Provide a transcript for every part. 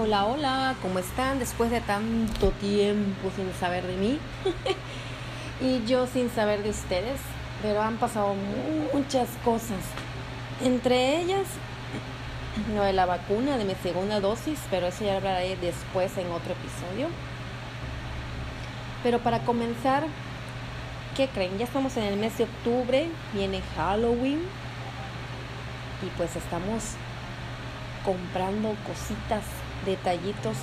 Hola, hola, ¿cómo están? Después de tanto tiempo sin saber de mí y yo sin saber de ustedes, pero han pasado muchas cosas. Entre ellas, lo de la vacuna de mi segunda dosis, pero eso ya hablaré después en otro episodio. Pero para comenzar, ¿qué creen? Ya estamos en el mes de octubre, viene Halloween y pues estamos comprando cositas detallitos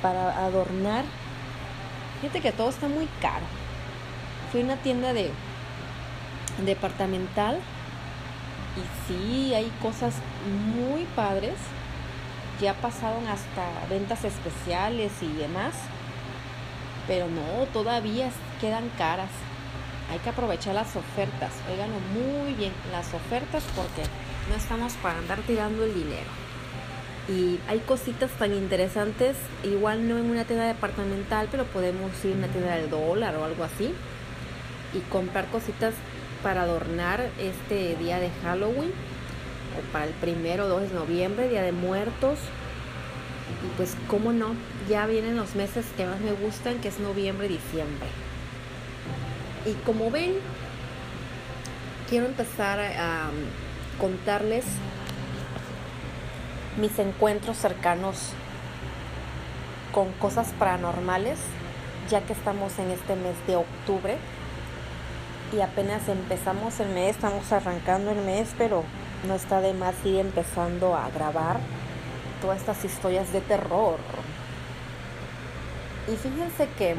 para adornar. Fíjate que todo está muy caro. Fui a una tienda de departamental y sí, hay cosas muy padres. Ya pasaron hasta ventas especiales y demás. Pero no, todavía quedan caras. Hay que aprovechar las ofertas. Óiganlo muy bien, las ofertas porque no estamos para andar tirando el dinero. Y hay cositas tan interesantes, igual no en una tienda departamental, pero podemos ir a una tienda del dólar o algo así y comprar cositas para adornar este día de Halloween o para el primero o 2 de noviembre, Día de Muertos. Y pues, cómo no, ya vienen los meses que más me gustan, que es noviembre y diciembre. Y como ven, quiero empezar a, a contarles mis encuentros cercanos con cosas paranormales, ya que estamos en este mes de octubre y apenas empezamos el mes, estamos arrancando el mes, pero no está de más ir empezando a grabar todas estas historias de terror. Y fíjense que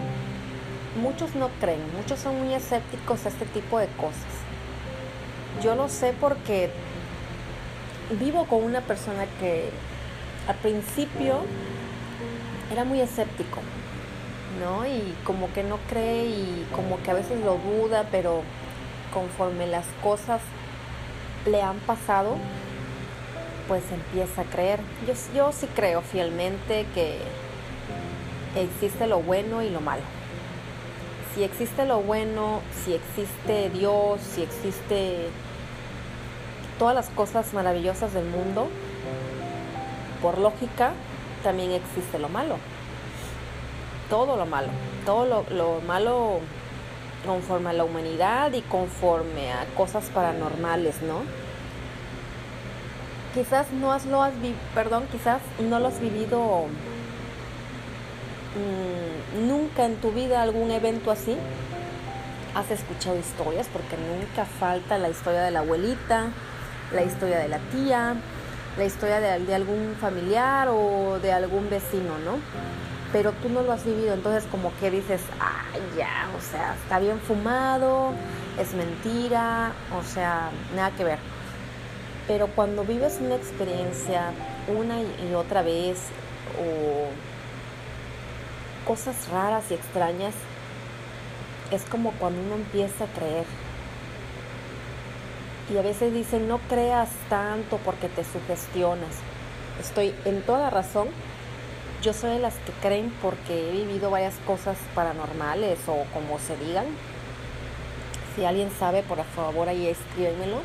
muchos no creen, muchos son muy escépticos a este tipo de cosas. Yo lo sé porque vivo con una persona que al principio era muy escéptico, ¿no? Y como que no cree y como que a veces lo duda, pero conforme las cosas le han pasado, pues empieza a creer. Yo, sí creo fielmente que existe lo bueno y lo malo. Si existe lo bueno, si existe Dios, si existe todas las cosas maravillosas del mundo, por lógica, también existe lo malo. Todo lo malo. Todo lo, lo malo conforme a la humanidad y conforme a cosas paranormales, ¿no? Quizás no has, lo has perdón, quizás no lo has vivido mmm, nunca en tu vida algún evento así. Has escuchado historias porque nunca falta la historia de la abuelita, la historia de la tía, la historia de, algún familiar o de algún vecino, ¿no? Pero tú no lo has vivido, entonces como que dices, ay, ya, o sea, está bien fumado, es mentira, o sea, nada que ver. Pero cuando vives una experiencia una y otra vez o cosas raras y extrañas, es como cuando uno empieza a creer y a veces dicen no creas tanto porque te sugestionas. Estoy en toda razón. Yo soy de las que creen porque he vivido varias cosas paranormales o como se digan. Si alguien sabe, por favor ahí escríbemelo.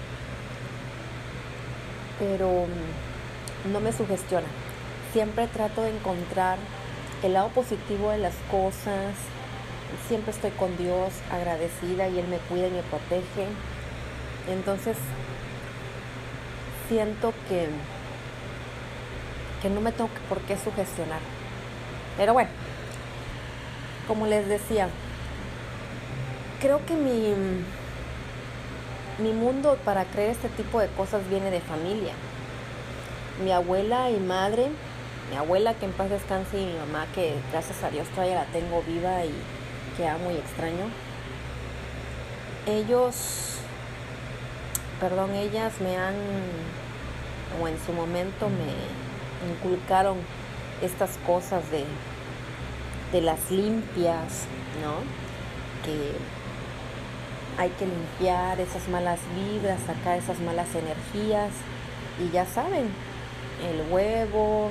Pero mm, no me sugestiona. Siempre trato de encontrar el lado positivo de las cosas. Siempre estoy con Dios agradecida y Él me cuida y me protege entonces, siento que, que no me tengo por qué sugestionar. Pero bueno, como les decía, creo que mi, mi mundo para creer este tipo de cosas viene de familia. Mi abuela y madre, mi abuela que en paz descanse y mi mamá que gracias a Dios todavía la tengo viva y que amo y extraño. Ellos perdón, ellas me han, o en su momento me inculcaron estas cosas de, de las limpias, ¿no? Que hay que limpiar esas malas vibras, sacar esas malas energías. Y ya saben, el huevo,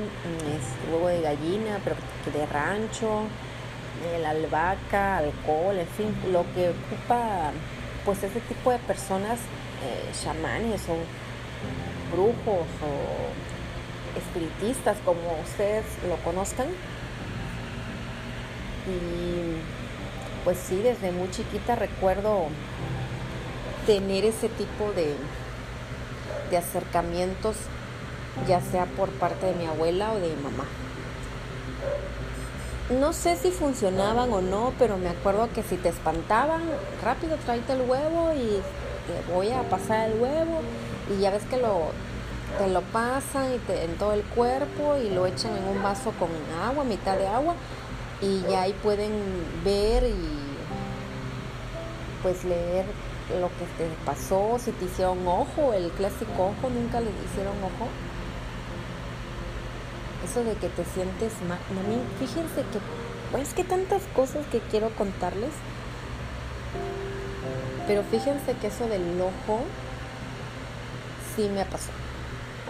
es huevo de gallina, pero de rancho, la albahaca, alcohol, en fin, lo que ocupa pues ese tipo de personas eh, chamanes o brujos o espiritistas, como ustedes lo conozcan. Y pues sí, desde muy chiquita recuerdo tener ese tipo de, de acercamientos, ya sea por parte de mi abuela o de mi mamá. No sé si funcionaban o no, pero me acuerdo que si te espantaban, rápido tráete el huevo y te voy a pasar el huevo. Y ya ves que lo, te lo pasan y te, en todo el cuerpo y lo echan en un vaso con agua, mitad de agua. Y ya ahí pueden ver y pues leer lo que te pasó, si te hicieron ojo, el clásico ojo, nunca le hicieron ojo eso de que te sientes mal. A mí, fíjense que, pues que tantas cosas que quiero contarles. Pero fíjense que eso del ojo sí me ha pasado.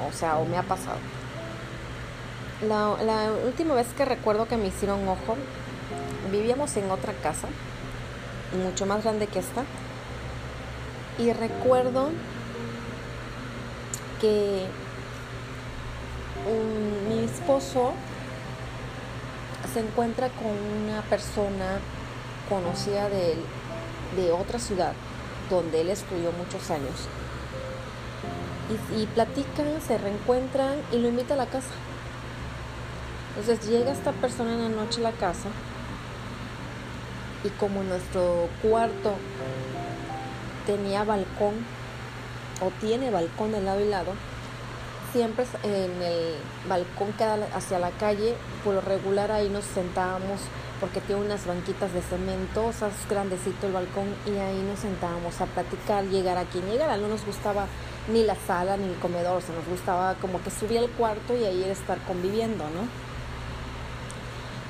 O sea, o me ha pasado. La, última vez que recuerdo que me hicieron ojo, vivíamos en otra casa, mucho más grande que esta. Y recuerdo que mi esposo se encuentra con una persona conocida de de otra ciudad, donde él estudió muchos años. Y, platican, se reencuentran y lo invita a la casa. Entonces llega esta persona en la noche a la casa y como nuestro cuarto tenía balcón o tiene balcón de lado y lado, siempre en el balcón que hacia la calle, por lo regular ahí nos sentábamos porque tiene unas banquitas de cemento, o sea, es grandecito el balcón y ahí nos sentábamos a platicar, llegar a quien llegara, no nos gustaba ni la sala ni el comedor, o sea, nos gustaba como que subir al cuarto y ahí estar conviviendo, ¿no?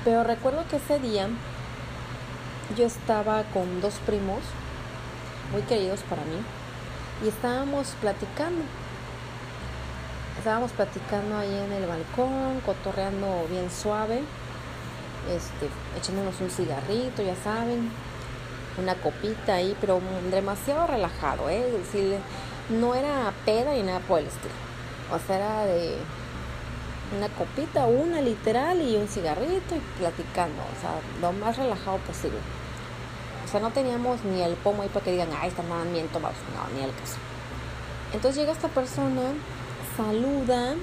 Pero recuerdo que ese día yo estaba con dos primos muy queridos para mí y estábamos platicando. Estábamos platicando ahí en el balcón, cotorreando bien suave, este, echándonos un cigarrito, ya saben, una copita ahí, pero demasiado relajado, ¿eh? no era peda ni nada por el estilo. O sea, era de una copita, una literal y un cigarrito y platicando, o sea, lo más relajado posible. O sea, no teníamos ni el pomo ahí para que digan, ay, están bien tomados, no, ni el caso. Entonces llega esta persona saluda,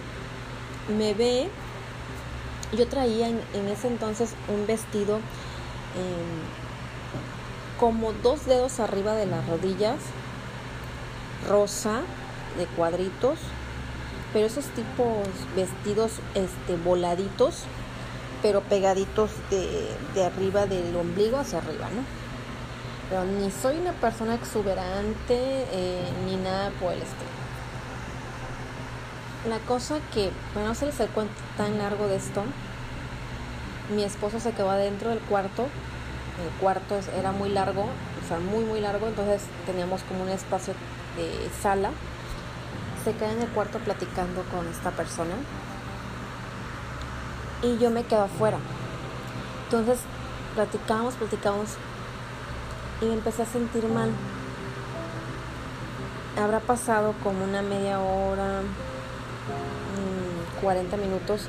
me ve. Yo traía en, ese entonces un vestido em, como dos dedos arriba de las rodillas, rosa, de cuadritos, pero esos tipos vestidos este, voladitos, pero pegaditos de, de arriba del ombligo hacia arriba, ¿no? Pero ni soy una persona exuberante eh, ni nada por el estilo. La cosa que, bueno, no se les cuento tan largo de esto. Mi esposo se quedó adentro del cuarto. El cuarto era muy largo, o sea, muy, muy largo. Entonces teníamos como un espacio de sala. Se queda en el cuarto platicando con esta persona. Y yo me quedo afuera. Entonces platicamos, platicamos. Y me empecé a sentir mal. Habrá pasado como una media hora, 40 minutos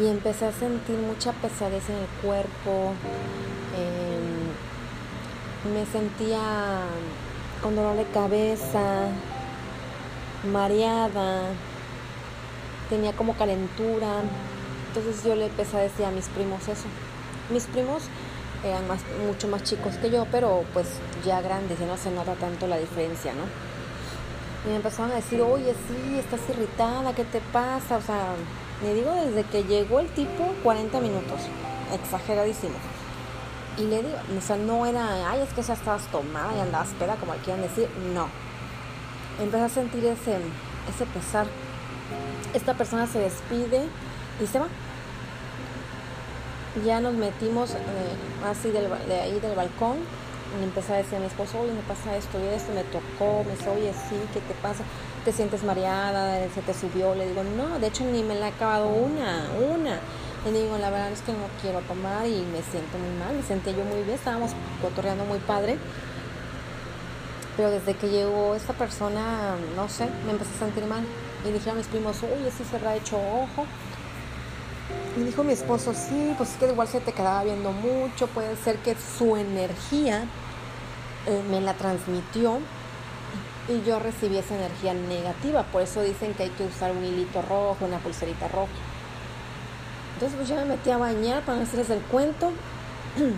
y empecé a sentir mucha pesadez en el cuerpo. Em, me sentía con dolor de cabeza, mareada, tenía como calentura. Entonces yo le empecé a decir a mis primos eso. Mis primos eran más, mucho más chicos que yo, pero pues ya grandes y no se nota tanto la diferencia, ¿no? Y me empezaron a decir, oye, sí, estás irritada, ¿qué te pasa? O sea, me digo desde que llegó el tipo 40 minutos, exageradísimo. Y le digo, o sea, no era, ay, es que ya estabas tomada y andabas peda, como quieran decir, no. Empecé a sentir ese, ese pesar. Esta persona se despide y se va. Ya nos metimos eh, así del, de ahí del balcón y empecé a decir a mi esposo, oye, me pasa esto y esto, me tocó, me dice, oye, sí, ¿qué te pasa? ¿Te sientes mareada? ¿Se te subió? Le digo, no, de hecho ni me la he acabado una, una. Le digo, la verdad es que no quiero tomar y me siento muy mal, me sentí yo muy bien, estábamos cotorreando muy padre. Pero desde que llegó esta persona, no sé, me empecé a sentir mal. Y dijeron mis primos, uy, sí se hecho ojo. Y dijo mi esposo, sí, pues es que igual se te quedaba viendo mucho, puede ser que su energía eh, me la transmitió y yo recibí esa energía negativa. Por eso dicen que hay que usar un hilito rojo, una pulserita roja. Entonces pues yo me metí a bañar para no hacerles el cuento.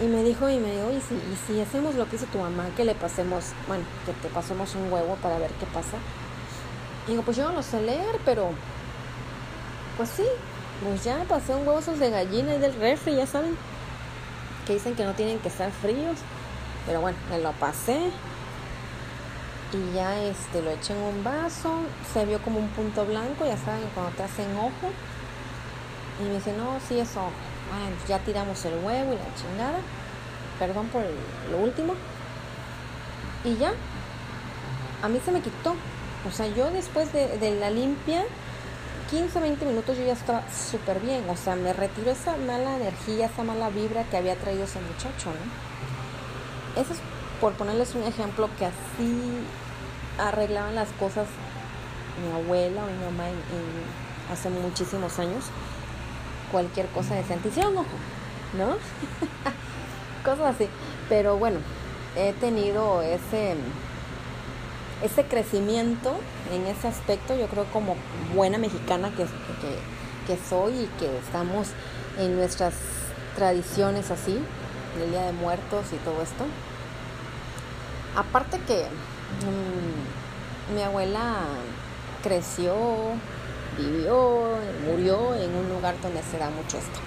Y me dijo, y me dijo, y si, y si hacemos lo que hizo tu mamá, que le pasemos, bueno, que te pasemos un huevo para ver qué pasa. Y digo, pues yo no lo sé leer, pero pues sí, pues ya pasé un huevo esos de gallina y del refri, ya saben, que dicen que no tienen que estar fríos. Pero bueno, me lo pasé y ya este lo eché en un vaso, se vio como un punto blanco, ya saben, cuando te hacen ojo. Y me dice, no, sí es ojo. Bueno, ya tiramos el huevo y la chingada. Perdón por lo último. Y ya, a mí se me quitó. O sea, yo después de, de la limpia, 15, 20 minutos yo ya estaba súper bien. O sea, me retiró esa mala energía, esa mala vibra que había traído ese muchacho, ¿no? Eso es por ponerles un ejemplo que así arreglaban las cosas mi abuela o mi mamá hace muchísimos años. Cualquier cosa de ojo, ¿no? cosas así. Pero bueno, he tenido ese ese crecimiento en ese aspecto, yo creo como buena mexicana que, que, soy y que estamos en nuestras tradiciones así, el Día de Muertos y todo esto. Aparte que mm, mi abuela creció, vivió, murió en un lugar donde se da mucho esto.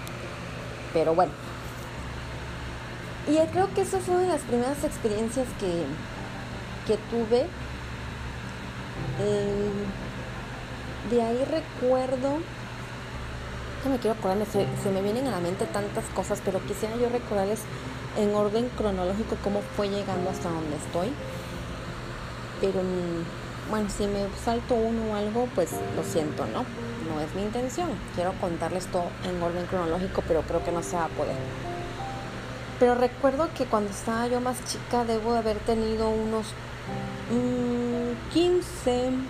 Pero bueno. Y creo que eso fue una de las primeras experiencias que, que tuve eh, de ahí recuerdo, me quiero acordarme, se, se, me vienen a la mente tantas cosas, pero quisiera yo recordarles en orden cronológico cómo fue llegando hasta donde estoy. Pero bueno, si me salto uno o algo, pues lo siento, ¿no? No es mi intención. Quiero contarles todo en orden cronológico, pero creo que no se va a poder. Pero recuerdo que cuando estaba yo más chica debo de haber tenido unos 15 mm,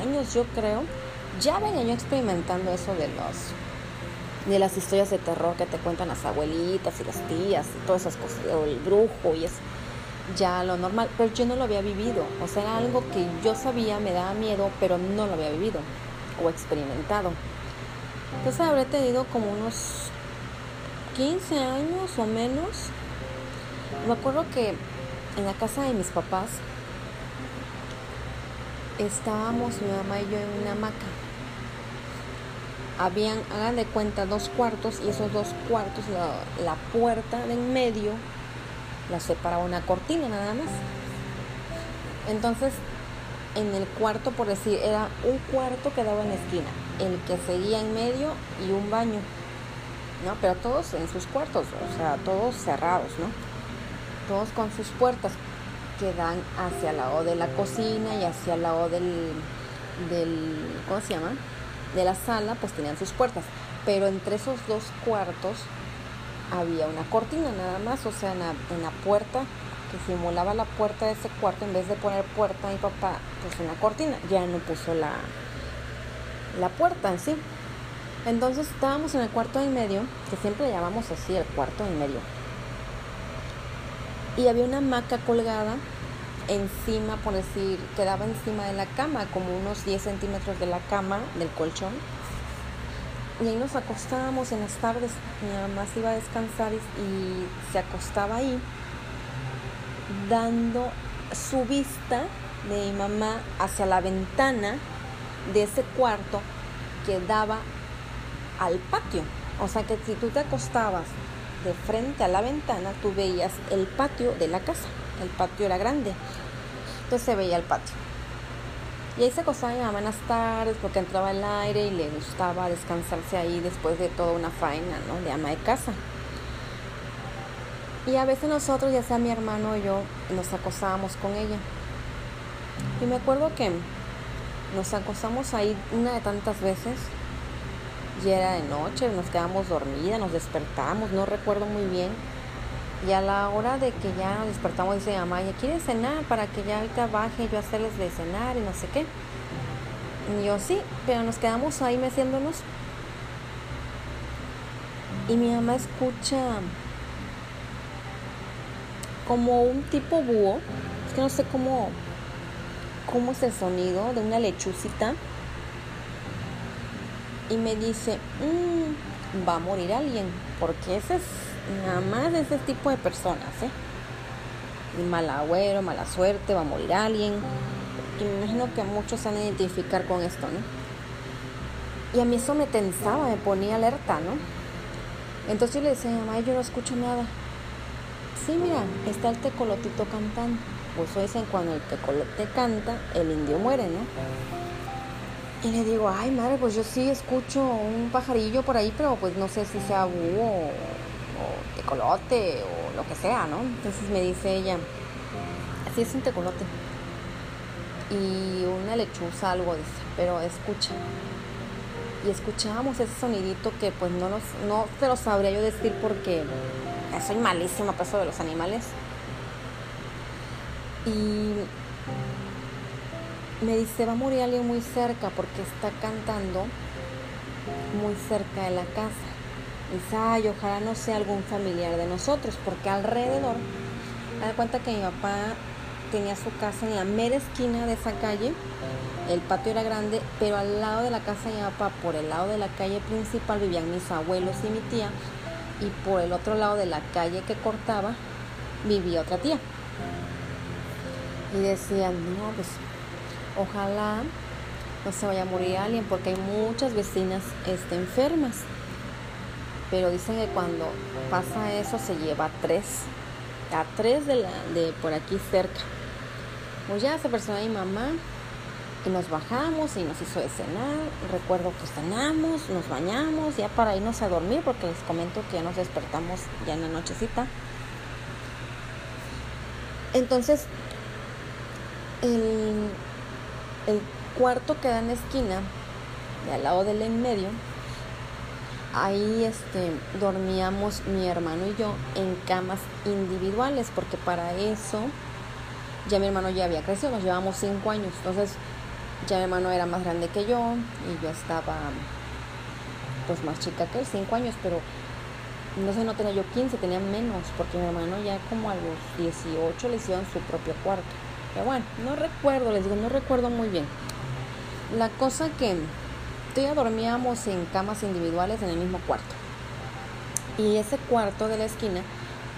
años, yo creo, ya venía yo experimentando eso de los de las historias de terror que te cuentan las abuelitas y las tías y todas esas cosas, o el brujo y es ya lo normal, pero yo no lo había vivido, o sea, era algo que yo sabía, me daba miedo, pero no lo había vivido o experimentado. Entonces habré tenido como unos 15 años o menos. Me acuerdo que en la casa de mis papás estábamos mi mamá y yo en una hamaca. Habían, hagan de cuenta, dos cuartos y esos dos cuartos, la, la puerta de en medio la separaba una cortina nada más. Entonces, en el cuarto, por decir, era un cuarto que daba en la esquina, el que seguía en medio y un baño. ¿No? Pero todos en sus cuartos, o sea, todos cerrados, ¿no? todos con sus puertas que dan hacia el lado de la cocina y hacia el lado del, del, ¿cómo se llama? De la sala, pues tenían sus puertas. Pero entre esos dos cuartos había una cortina nada más, o sea, en la, puerta que simulaba la puerta de ese cuarto, en vez de poner puerta mi papá, pues una cortina, ya no puso la, la puerta en sí. Entonces estábamos en el cuarto y medio, que siempre llamamos así, el cuarto y medio y había una hamaca colgada encima, por decir, quedaba encima de la cama, como unos 10 centímetros de la cama, del colchón. Y ahí nos acostábamos en las tardes, mi mamá se iba a descansar y, se acostaba ahí, dando su vista de mi mamá hacia la ventana de ese cuarto que daba al patio. O sea que si tú te acostabas de frente a la ventana tú veías el patio de la casa. El patio era grande. Entonces se veía el patio. Y ahí se acostaba mi mamá tardes porque entraba el aire y le gustaba descansarse ahí después de toda una faena, ¿no? De ama de casa. Y a veces nosotros, ya sea mi hermano o yo, nos acostábamos con ella. Y me acuerdo que nos acostamos ahí una de tantas veces ya era de noche, nos quedamos dormidas, nos despertamos, no recuerdo muy bien. Y a la hora de que ya nos despertamos, dice mamá, ¿ya quieres cenar? Para que ya ahorita baje yo a hacerles de cenar y no sé qué. Y yo sí, pero nos quedamos ahí meciéndonos. Y mi mamá escucha como un tipo búho. Es que no sé cómo, cómo es el sonido de una lechucita. Y me dice, mmm, va a morir alguien. Porque ese es nada más de ese tipo de personas, ¿eh? Mal agüero, mala suerte, va a morir alguien. Me imagino que muchos se van a identificar con esto, ¿no? Y a mí eso me tensaba, me ponía alerta, ¿no? Entonces yo le decía mamá, yo no escucho nada. Sí, mira, está el tecolotito cantando. Pues eso dicen cuando el tecolote canta, el indio muere, ¿no? Y le digo, ay madre, pues yo sí escucho un pajarillo por ahí, pero pues no sé si sea búho o tecolote o lo que sea, ¿no? Entonces me dice ella, así es un tecolote. Y una lechuza, algo dice, pero escucha. Y escuchábamos ese sonidito que pues no, los, no te lo sabría yo decir porque soy malísima para eso de los animales. Y me dice, va a morir alguien muy cerca porque está cantando muy cerca de la casa. Dice, ay, ojalá no sea algún familiar de nosotros, porque alrededor, da cuenta que mi papá tenía su casa en la mera esquina de esa calle, el patio era grande, pero al lado de la casa de mi papá, por el lado de la calle principal, vivían mis abuelos y mi tía, y por el otro lado de la calle que cortaba, vivía otra tía. Y decían, no, pues ojalá no se vaya a morir alguien, porque hay muchas vecinas este, enfermas. Pero dicen que cuando pasa eso se lleva a tres, a tres de, la, de por aquí cerca. Pues ya se personó mi mamá y nos bajamos y nos hizo de cenar. Recuerdo que cenamos, nos bañamos ya para irnos a dormir porque les comento que ya nos despertamos ya en la nochecita. Entonces, el, cuarto queda en la esquina, de al lado del en medio, ahí este, dormíamos mi hermano y yo en camas individuales, porque para eso ya mi hermano ya había crecido, nos llevamos cinco años, entonces ya mi hermano era más grande que yo y yo estaba pues más chica que él, cinco años, pero no sé, no tenía yo 15, tenía menos, porque mi hermano ya como a los 18 les iba en su propio cuarto. Pero bueno, no recuerdo, les digo, no recuerdo muy bien. La cosa que ya dormíamos en camas individuales en el mismo cuarto. Y ese cuarto de la esquina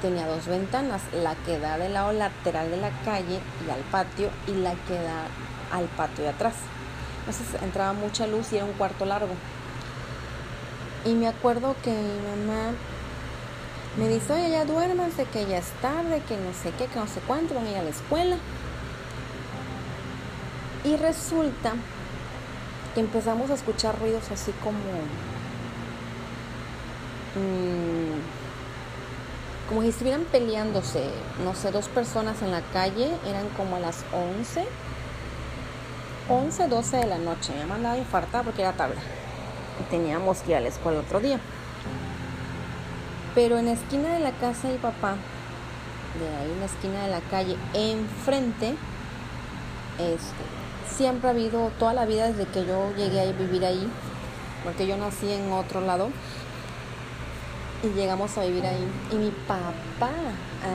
tenía dos ventanas, la que da del lado lateral de la calle y al patio y la que da al patio de atrás. Entonces entraba mucha luz y era un cuarto largo. Y me acuerdo que mi mamá me dice, oye, ya duérmanse, que ya es tarde, que no sé qué, que no sé cuánto, van a ir a la escuela. Y resulta que empezamos a escuchar ruidos así como... Mmm, como si estuvieran peleándose, no sé, dos personas en la calle, eran como a las 11, 11, 12 de la noche. Me mandaba infartar porque era tarde y teníamos que ir a la escuela otro día. Pero en la esquina de la casa de papá, de ahí en la esquina de la calle, enfrente, este, siempre ha habido, toda la vida desde que yo llegué a vivir ahí, porque yo nací en otro lado y llegamos a vivir ahí. Y mi papá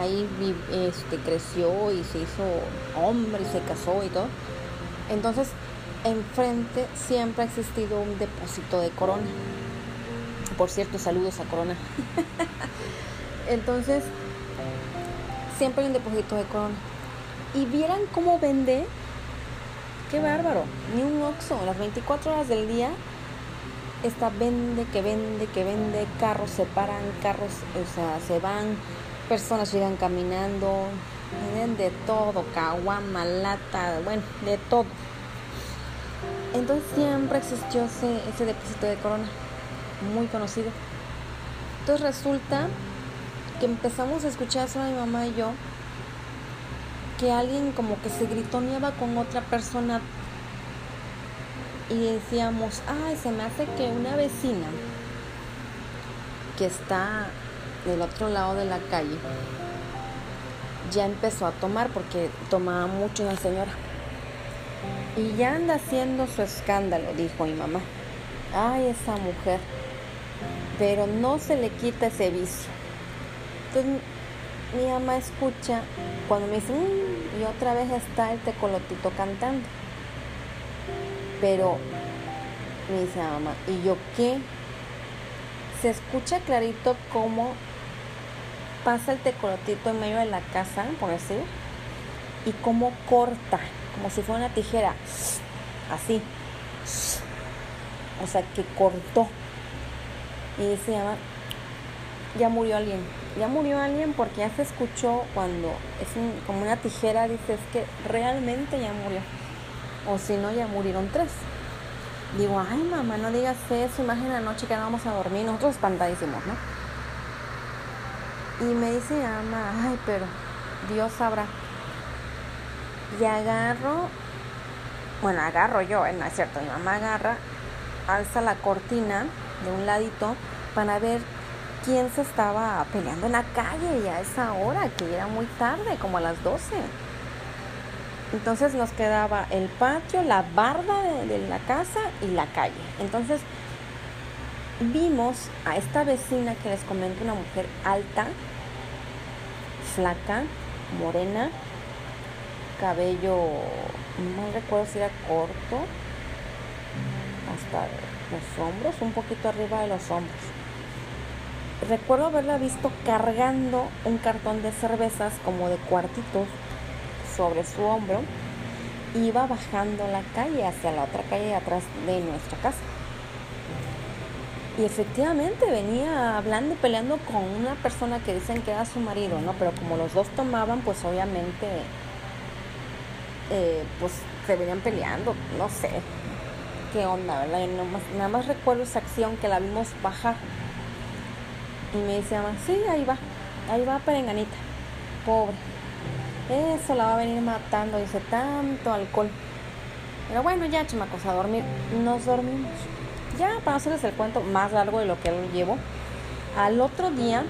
ahí este, creció y se hizo hombre y se casó y todo. Entonces, enfrente siempre ha existido un depósito de corona. Por cierto, saludos a Corona. Entonces, siempre hay un depósito de corona. Y vieran cómo vende Qué bárbaro. Ni un oxo. Las 24 horas del día está vende, que vende, que vende. Carros se paran, carros, o sea, se van. Personas llegan caminando. Venden de todo. Caguama, lata, bueno, de todo. Entonces siempre existió ese, ese depósito de corona. Muy conocido. Entonces resulta que empezamos a escuchar a mi mamá y yo que alguien como que se gritoneaba con otra persona y decíamos, ay, se me hace que una vecina que está del otro lado de la calle ya empezó a tomar porque tomaba mucho la señora. Y ya anda haciendo su escándalo, dijo mi mamá. Ay, esa mujer. Pero no se le quita ese vicio. Entonces mi mamá escucha cuando me dice, mm", y otra vez está el tecolotito cantando. Pero me dice mamá, ¿y yo qué? Se escucha clarito cómo pasa el tecolotito en medio de la casa, por decir, y cómo corta, como si fuera una tijera, así. O sea, que cortó. Y dice mamá, ya murió alguien. Ya murió alguien porque ya se escuchó cuando es como una tijera, dice, es que realmente ya murió. O si no, ya murieron tres. Digo, ay mamá, no digas eso, imagina anoche que no vamos a dormir, nosotros espantadísimos, ¿no? Y me dice mamá, ay, pero Dios sabrá. Y agarro, bueno, agarro yo, ¿eh? no es cierto, mi mamá agarra, alza la cortina de un ladito para ver quién se estaba peleando en la calle y a esa hora, que era muy tarde, como a las 12. Entonces nos quedaba el patio, la barda de, la casa y la calle. Entonces vimos a esta vecina que les comento, una mujer alta, flaca, morena, cabello, no recuerdo si era corto, hasta los hombros, un poquito arriba de los hombros. Recuerdo haberla visto cargando un cartón de cervezas como de cuartitos sobre su hombro, iba bajando la calle hacia la otra calle atrás de nuestra casa. Y efectivamente venía hablando peleando con una persona que dicen que era su marido, ¿no? Pero como los dos tomaban, pues obviamente, eh, pues se venían peleando, no sé qué onda, ¿verdad? nada, más, recuerdo esa acción que la vimos bajar. Y me dice, sí, ahí va, ahí va Perenganita, pobre. Eso la va a venir matando, dice, tanto alcohol. Pero bueno, ya chamacos, a dormir. Nos dormimos. Ya, para hacerles el cuento más largo de lo que él llevo. Al otro día,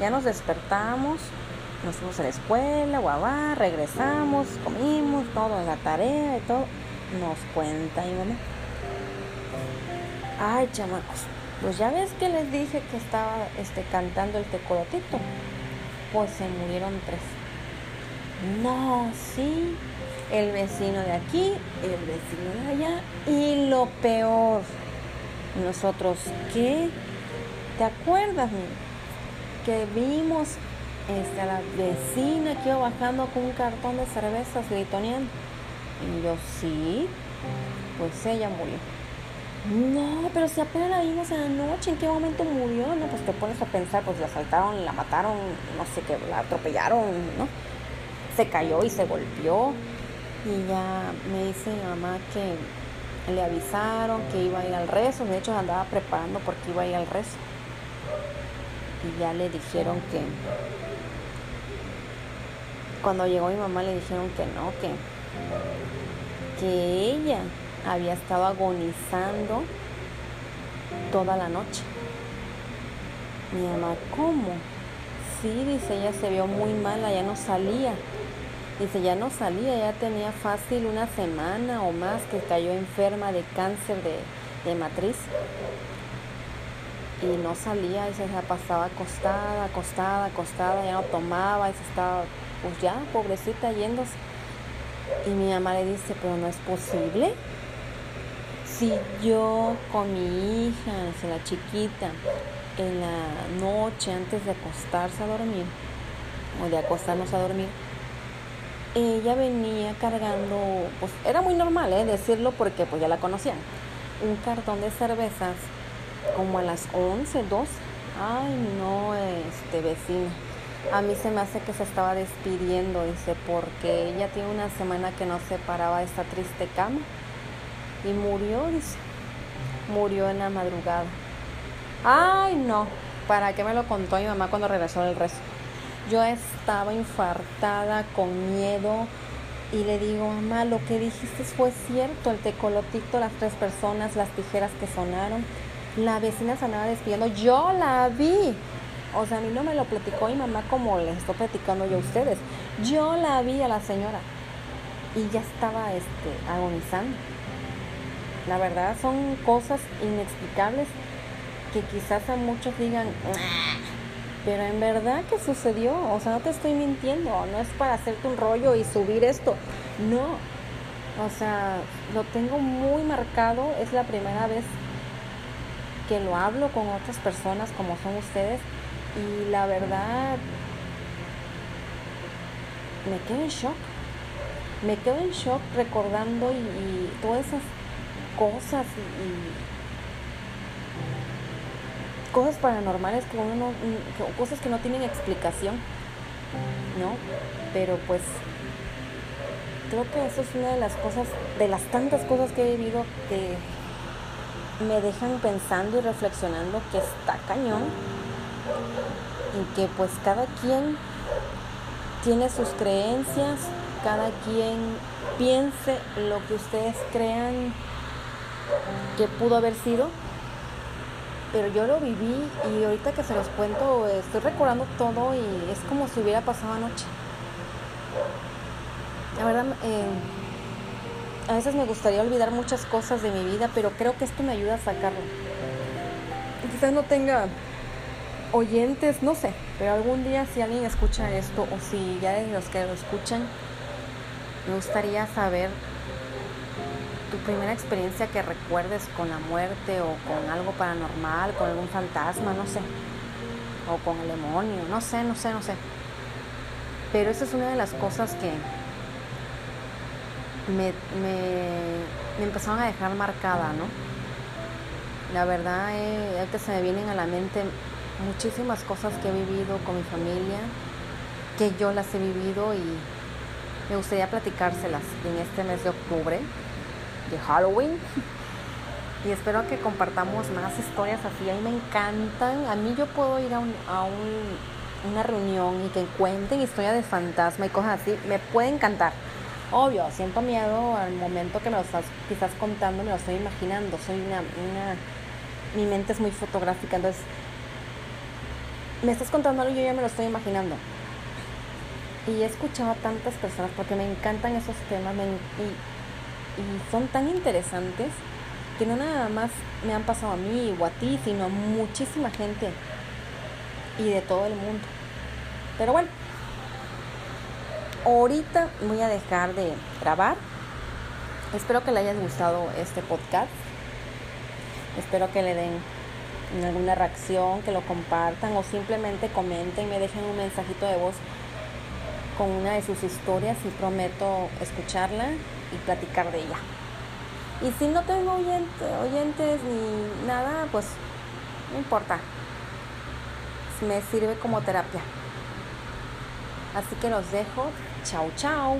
ya nos despertamos, nos fuimos a la escuela, guabá, regresamos, comimos, todo la tarea y todo. Nos cuenta y mamá. Ay, chamacos, pues ya ves que les dije que estaba este, cantando el tecolotito. Pues se murieron tres. No, sí. El vecino de aquí, el vecino de allá. Y lo peor, nosotros, ¿qué? ¿Te acuerdas? Que vimos este, a la vecina que iba bajando con un cartón de cervezas gritoneando. Y yo, sí, pues ella murió. No, pero si apenas la vimos en la noche, ¿en qué momento murió? No, pues te pones a pensar, pues la asaltaron, la mataron, no sé qué, la atropellaron, ¿no? se cayó y se golpeó. Y ya me dice mi mamá que le avisaron que iba a ir al rezo. De hecho, andaba preparando porque iba a ir al rezo. Y ya le dijeron que. Cuando llegó mi mamá le dijeron que no, que, que ella había estado agonizando toda la noche. Mi mamá, ¿cómo? Sí, dice, ella se vio muy mala, ya no salía. Dice, ya no salía, ya tenía fácil una semana o más que cayó enferma de cáncer de, matriz. Y no salía, y se pasaba acostada, acostada, acostada, ya no tomaba, y estaba, pues ya, pobrecita, yéndose. Y mi mamá le dice, pero no es posible. Si yo con mi hija, la chiquita, en la noche antes de acostarse a dormir, o de acostarnos a dormir, ella venía cargando, pues era muy normal ¿eh? decirlo porque pues ya la conocían, un cartón de cervezas como a las 11, 12. Ay, no, este vecina. A mí se me hace que se estaba despidiendo, dice, porque ella tiene una semana que no se paraba de esta triste cama. Y murió, dice. Murió en la madrugada. Ay, no. ¿Para qué me lo contó mi mamá cuando regresó del resto? Yo estaba infartada, con miedo, y le digo, mamá, lo que dijiste fue cierto, el tecolotito, las tres personas, las tijeras que sonaron. La vecina se despidiendo, yo la vi. O sea, a mí no me lo platicó mi mamá como les estoy platicando yo a ustedes. Yo la vi a la señora y ya estaba este, agonizando. La verdad son cosas inexplicables que quizás a muchos digan, pero en verdad que sucedió, o sea, no te estoy mintiendo, no es para hacerte un rollo y subir esto, no, o sea, lo tengo muy marcado, es la primera vez que lo hablo con otras personas como son ustedes y la verdad me quedo en shock, me quedo en shock recordando y, todas esas cosas y cosas paranormales que uno no, cosas que no tienen explicación, ¿no? Pero pues creo que eso es una de las cosas, de las tantas cosas que he vivido que me dejan pensando y reflexionando que está cañón y que pues cada quien tiene sus creencias, cada quien piense lo que ustedes crean que pudo haber sido pero yo lo viví y ahorita que se los cuento estoy recordando todo y es como si hubiera pasado anoche. La verdad, eh, a veces me gustaría olvidar muchas cosas de mi vida, pero creo que esto me ayuda a sacarlo. Quizás no tenga oyentes, no sé, pero algún día si alguien escucha esto o si ya de los que lo escuchan, me gustaría saber tu primera experiencia que recuerdes con la muerte o con algo paranormal, con algún fantasma, no sé, o con el demonio, no sé, no sé, no sé. Pero esa es una de las cosas que me, me, empezaron a dejar marcada, ¿no? La verdad es que se me vienen a la mente muchísimas cosas que he vivido con mi familia, que yo las he vivido y me gustaría platicárselas en este mes de octubre de Halloween. Y espero que compartamos más historias así. A mí me encantan. A mí yo puedo ir a, un, a un, una reunión y que cuenten historias de fantasma y cosas así. Me puede encantar. Obvio, siento miedo al momento que me lo estás quizás contando, me lo estoy imaginando. Soy una, una mi mente es muy fotográfica, entonces me estás contando algo y yo ya me lo estoy imaginando. Y he escuchado a tantas personas porque me encantan esos temas y y son tan interesantes que no nada más me han pasado a mí o a ti, sino a muchísima gente y de todo el mundo. Pero bueno, ahorita voy a dejar de grabar. Espero que le haya gustado este podcast. Espero que le den alguna reacción, que lo compartan o simplemente comenten, me dejen un mensajito de voz con una de sus historias y prometo escucharla platicar de ella. Y si no tengo oyentes ni nada, pues no importa. Me sirve como terapia. Así que los dejo. Chao, chao.